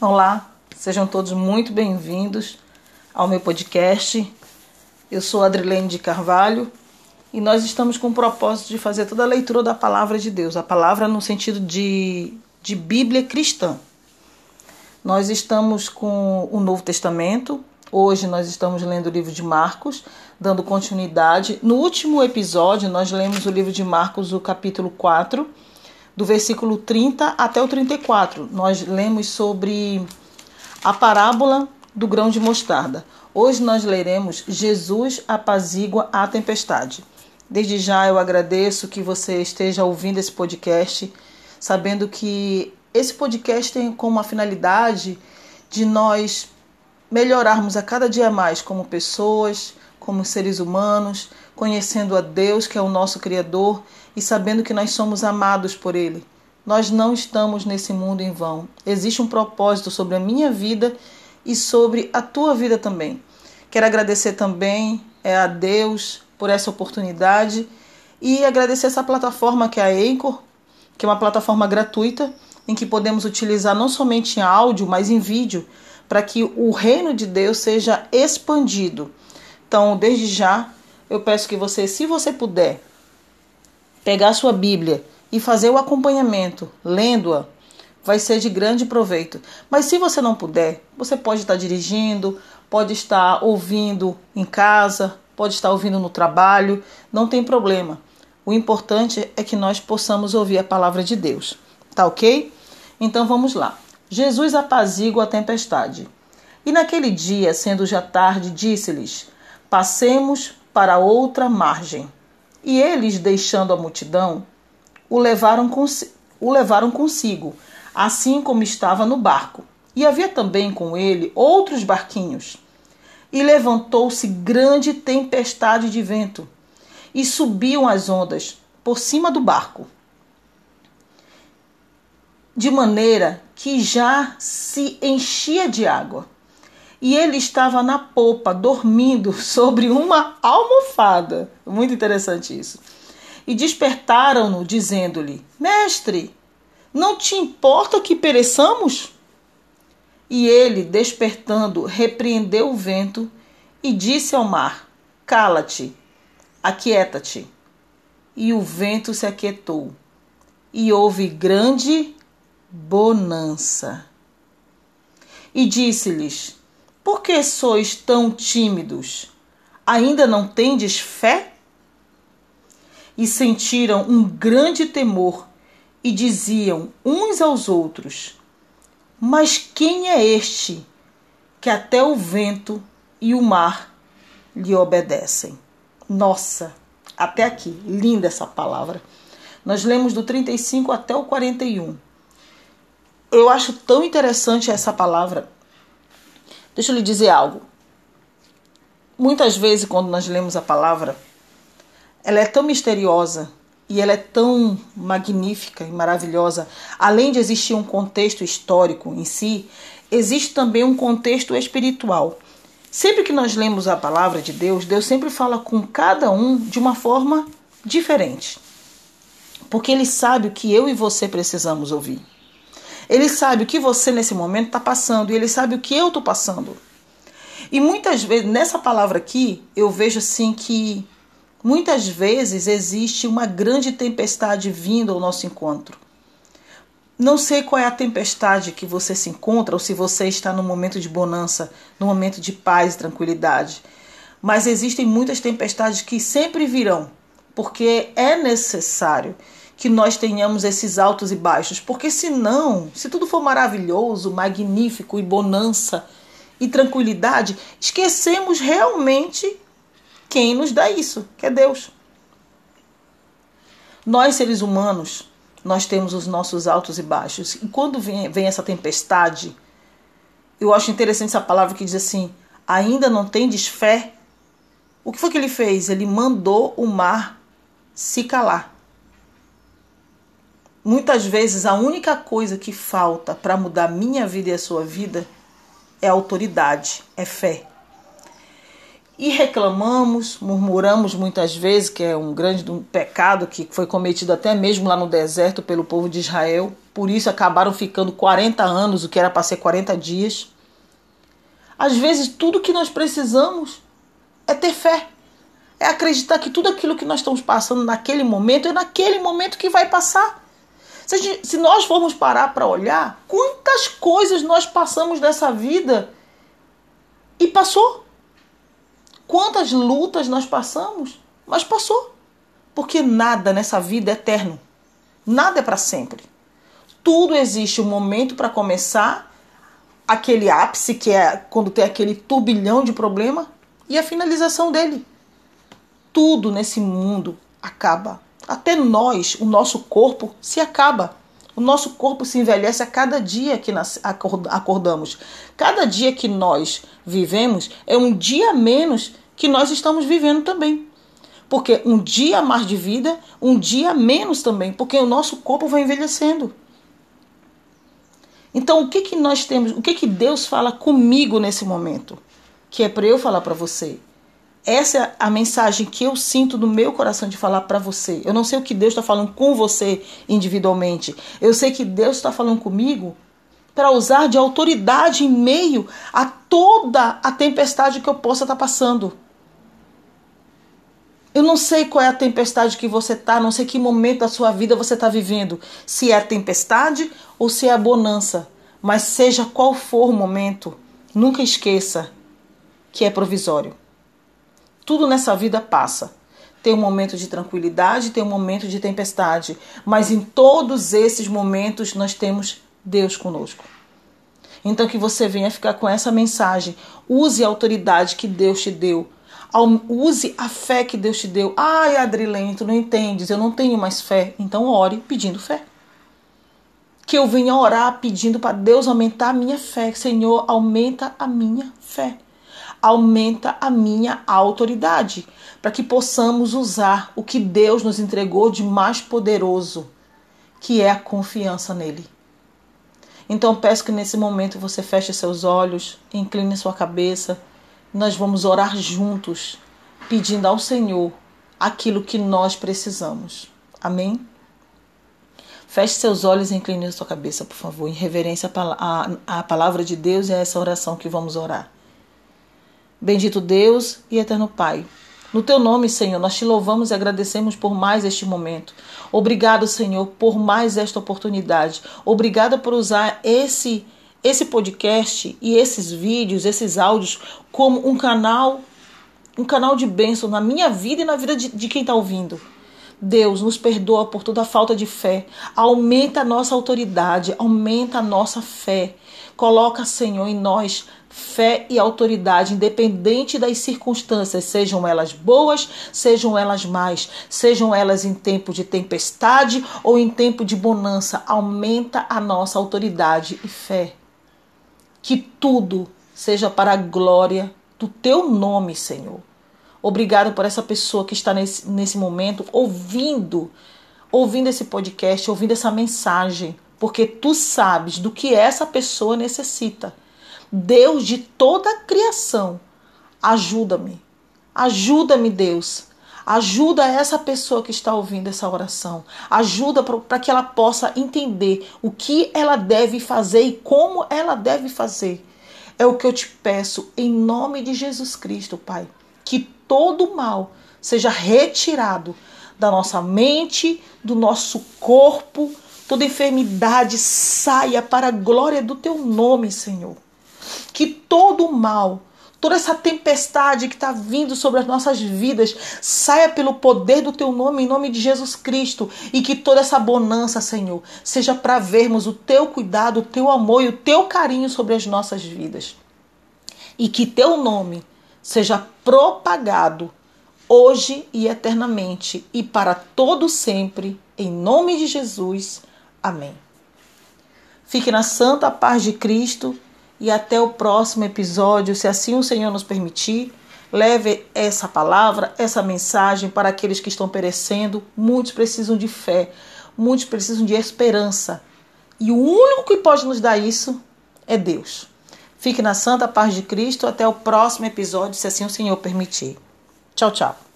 Olá, sejam todos muito bem-vindos ao meu podcast. Eu sou Adrilene de Carvalho e nós estamos com o propósito de fazer toda a leitura da palavra de Deus, a palavra no sentido de, de Bíblia cristã. Nós estamos com o Novo Testamento, hoje nós estamos lendo o livro de Marcos, dando continuidade. No último episódio, nós lemos o livro de Marcos, o capítulo 4 do versículo 30 até o 34. Nós lemos sobre a parábola do grão de mostarda. Hoje nós leremos Jesus apazigua a tempestade. Desde já eu agradeço que você esteja ouvindo esse podcast, sabendo que esse podcast tem como a finalidade de nós melhorarmos a cada dia mais como pessoas, como seres humanos, conhecendo a Deus, que é o nosso Criador, e sabendo que nós somos amados por Ele. Nós não estamos nesse mundo em vão. Existe um propósito sobre a minha vida e sobre a tua vida também. Quero agradecer também é, a Deus por essa oportunidade e agradecer essa plataforma que é a Anchor, que é uma plataforma gratuita em que podemos utilizar não somente em áudio, mas em vídeo, para que o reino de Deus seja expandido. Então, desde já, eu peço que você, se você puder, pegar sua Bíblia e fazer o acompanhamento, lendo-a, vai ser de grande proveito. Mas se você não puder, você pode estar dirigindo, pode estar ouvindo em casa, pode estar ouvindo no trabalho, não tem problema. O importante é que nós possamos ouvir a palavra de Deus. Tá ok? Então vamos lá. Jesus apazigua a tempestade. E naquele dia, sendo já tarde, disse-lhes: Passemos para outra margem. E eles, deixando a multidão, o levaram, o levaram consigo, assim como estava no barco. E havia também com ele outros barquinhos. E levantou-se grande tempestade de vento, e subiam as ondas por cima do barco, de maneira que já se enchia de água e ele estava na popa, dormindo sobre uma almofada. Muito interessante isso. E despertaram-no, dizendo-lhe: Mestre, não te importa que pereçamos? E ele, despertando, repreendeu o vento e disse ao mar: Cala-te, aquieta-te. E o vento se aquietou, e houve grande bonança. E disse-lhes: por que sois tão tímidos? Ainda não tendes fé? E sentiram um grande temor e diziam uns aos outros: Mas quem é este que até o vento e o mar lhe obedecem? Nossa, até aqui, linda essa palavra. Nós lemos do 35 até o 41. Eu acho tão interessante essa palavra Deixa eu lhe dizer algo. Muitas vezes, quando nós lemos a palavra, ela é tão misteriosa e ela é tão magnífica e maravilhosa. Além de existir um contexto histórico em si, existe também um contexto espiritual. Sempre que nós lemos a palavra de Deus, Deus sempre fala com cada um de uma forma diferente. Porque Ele sabe o que eu e você precisamos ouvir. Ele sabe o que você nesse momento está passando e ele sabe o que eu estou passando. E muitas vezes, nessa palavra aqui, eu vejo assim que muitas vezes existe uma grande tempestade vindo ao nosso encontro. Não sei qual é a tempestade que você se encontra ou se você está no momento de bonança, no momento de paz e tranquilidade. Mas existem muitas tempestades que sempre virão, porque é necessário que nós tenhamos esses altos e baixos, porque senão, se tudo for maravilhoso, magnífico e bonança e tranquilidade, esquecemos realmente quem nos dá isso, que é Deus. Nós seres humanos, nós temos os nossos altos e baixos. E quando vem, vem essa tempestade, eu acho interessante essa palavra que diz assim: ainda não tendes fé? O que foi que ele fez? Ele mandou o mar se calar. Muitas vezes a única coisa que falta para mudar minha vida e a sua vida é autoridade, é fé. e reclamamos, murmuramos muitas vezes, que é um grande um pecado que foi cometido até mesmo lá no deserto pelo povo de Israel. Por isso acabaram ficando 40 anos, o que era para ser 40 dias. Às vezes, tudo que nós precisamos é ter fé. É acreditar que tudo aquilo que nós estamos passando naquele momento é naquele momento que vai passar. Se, gente, se nós formos parar para olhar, quantas coisas nós passamos nessa vida e passou. Quantas lutas nós passamos, mas passou. Porque nada nessa vida é eterno. Nada é para sempre. Tudo existe um momento para começar, aquele ápice que é quando tem aquele turbilhão de problema e a finalização dele. Tudo nesse mundo acaba. Até nós, o nosso corpo se acaba. O nosso corpo se envelhece a cada dia que acordamos. Cada dia que nós vivemos é um dia menos que nós estamos vivendo também. Porque um dia mais de vida, um dia menos também, porque o nosso corpo vai envelhecendo. Então, o que que nós temos? O que que Deus fala comigo nesse momento? Que é para eu falar para você. Essa é a mensagem que eu sinto no meu coração de falar para você. Eu não sei o que Deus está falando com você individualmente. Eu sei que Deus está falando comigo para usar de autoridade em meio a toda a tempestade que eu possa estar tá passando. Eu não sei qual é a tempestade que você está, não sei que momento da sua vida você está vivendo. Se é a tempestade ou se é a bonança. Mas seja qual for o momento, nunca esqueça que é provisório. Tudo nessa vida passa. Tem um momento de tranquilidade, tem um momento de tempestade. Mas em todos esses momentos nós temos Deus conosco. Então que você venha ficar com essa mensagem. Use a autoridade que Deus te deu Use a fé que Deus te deu. Ai, Adrilene, tu não entendes, eu não tenho mais fé. Então ore pedindo fé. Que eu venha orar pedindo para Deus aumentar a minha fé. Senhor, aumenta a minha fé. Aumenta a minha autoridade. Para que possamos usar o que Deus nos entregou de mais poderoso, que é a confiança nele. Então peço que nesse momento você feche seus olhos, incline sua cabeça nós vamos orar juntos, pedindo ao Senhor aquilo que nós precisamos. Amém? Feche seus olhos e incline sua cabeça, por favor, em reverência à palavra de Deus e a essa oração que vamos orar. Bendito Deus e eterno Pai. No teu nome, Senhor, nós te louvamos e agradecemos por mais este momento. Obrigado, Senhor, por mais esta oportunidade. Obrigada por usar esse esse podcast e esses vídeos, esses áudios, como um canal, um canal de bênção na minha vida e na vida de, de quem está ouvindo. Deus nos perdoa por toda falta de fé. Aumenta a nossa autoridade, aumenta a nossa fé. Coloca, Senhor, em nós fé e autoridade, independente das circunstâncias, sejam elas boas, sejam elas más, sejam elas em tempo de tempestade ou em tempo de bonança. Aumenta a nossa autoridade e fé que tudo seja para a glória do teu nome, Senhor. Obrigado por essa pessoa que está nesse, nesse momento ouvindo, ouvindo esse podcast, ouvindo essa mensagem, porque tu sabes do que essa pessoa necessita. Deus de toda a criação, ajuda-me. Ajuda-me, Deus, Ajuda essa pessoa que está ouvindo essa oração. Ajuda para que ela possa entender o que ela deve fazer e como ela deve fazer. É o que eu te peço em nome de Jesus Cristo, Pai. Que todo mal seja retirado da nossa mente, do nosso corpo, toda enfermidade saia para a glória do teu nome, Senhor. Que todo mal toda essa tempestade que está vindo sobre as nossas vidas saia pelo poder do teu nome, em nome de Jesus Cristo, e que toda essa bonança, Senhor, seja para vermos o teu cuidado, o teu amor e o teu carinho sobre as nossas vidas. E que teu nome seja propagado hoje e eternamente e para todo sempre, em nome de Jesus. Amém. Fique na santa paz de Cristo e até o próximo episódio, se assim o Senhor nos permitir. Leve essa palavra, essa mensagem para aqueles que estão perecendo. Muitos precisam de fé, muitos precisam de esperança. E o único que pode nos dar isso é Deus. Fique na santa paz de Cristo. Até o próximo episódio, se assim o Senhor permitir. Tchau, tchau.